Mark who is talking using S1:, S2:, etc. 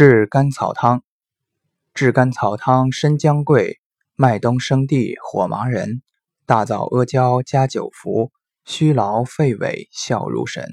S1: 炙甘草汤，炙甘草汤，生姜桂，麦冬生地，火麻仁，大枣阿胶加酒服，虚劳肺痿，效如神。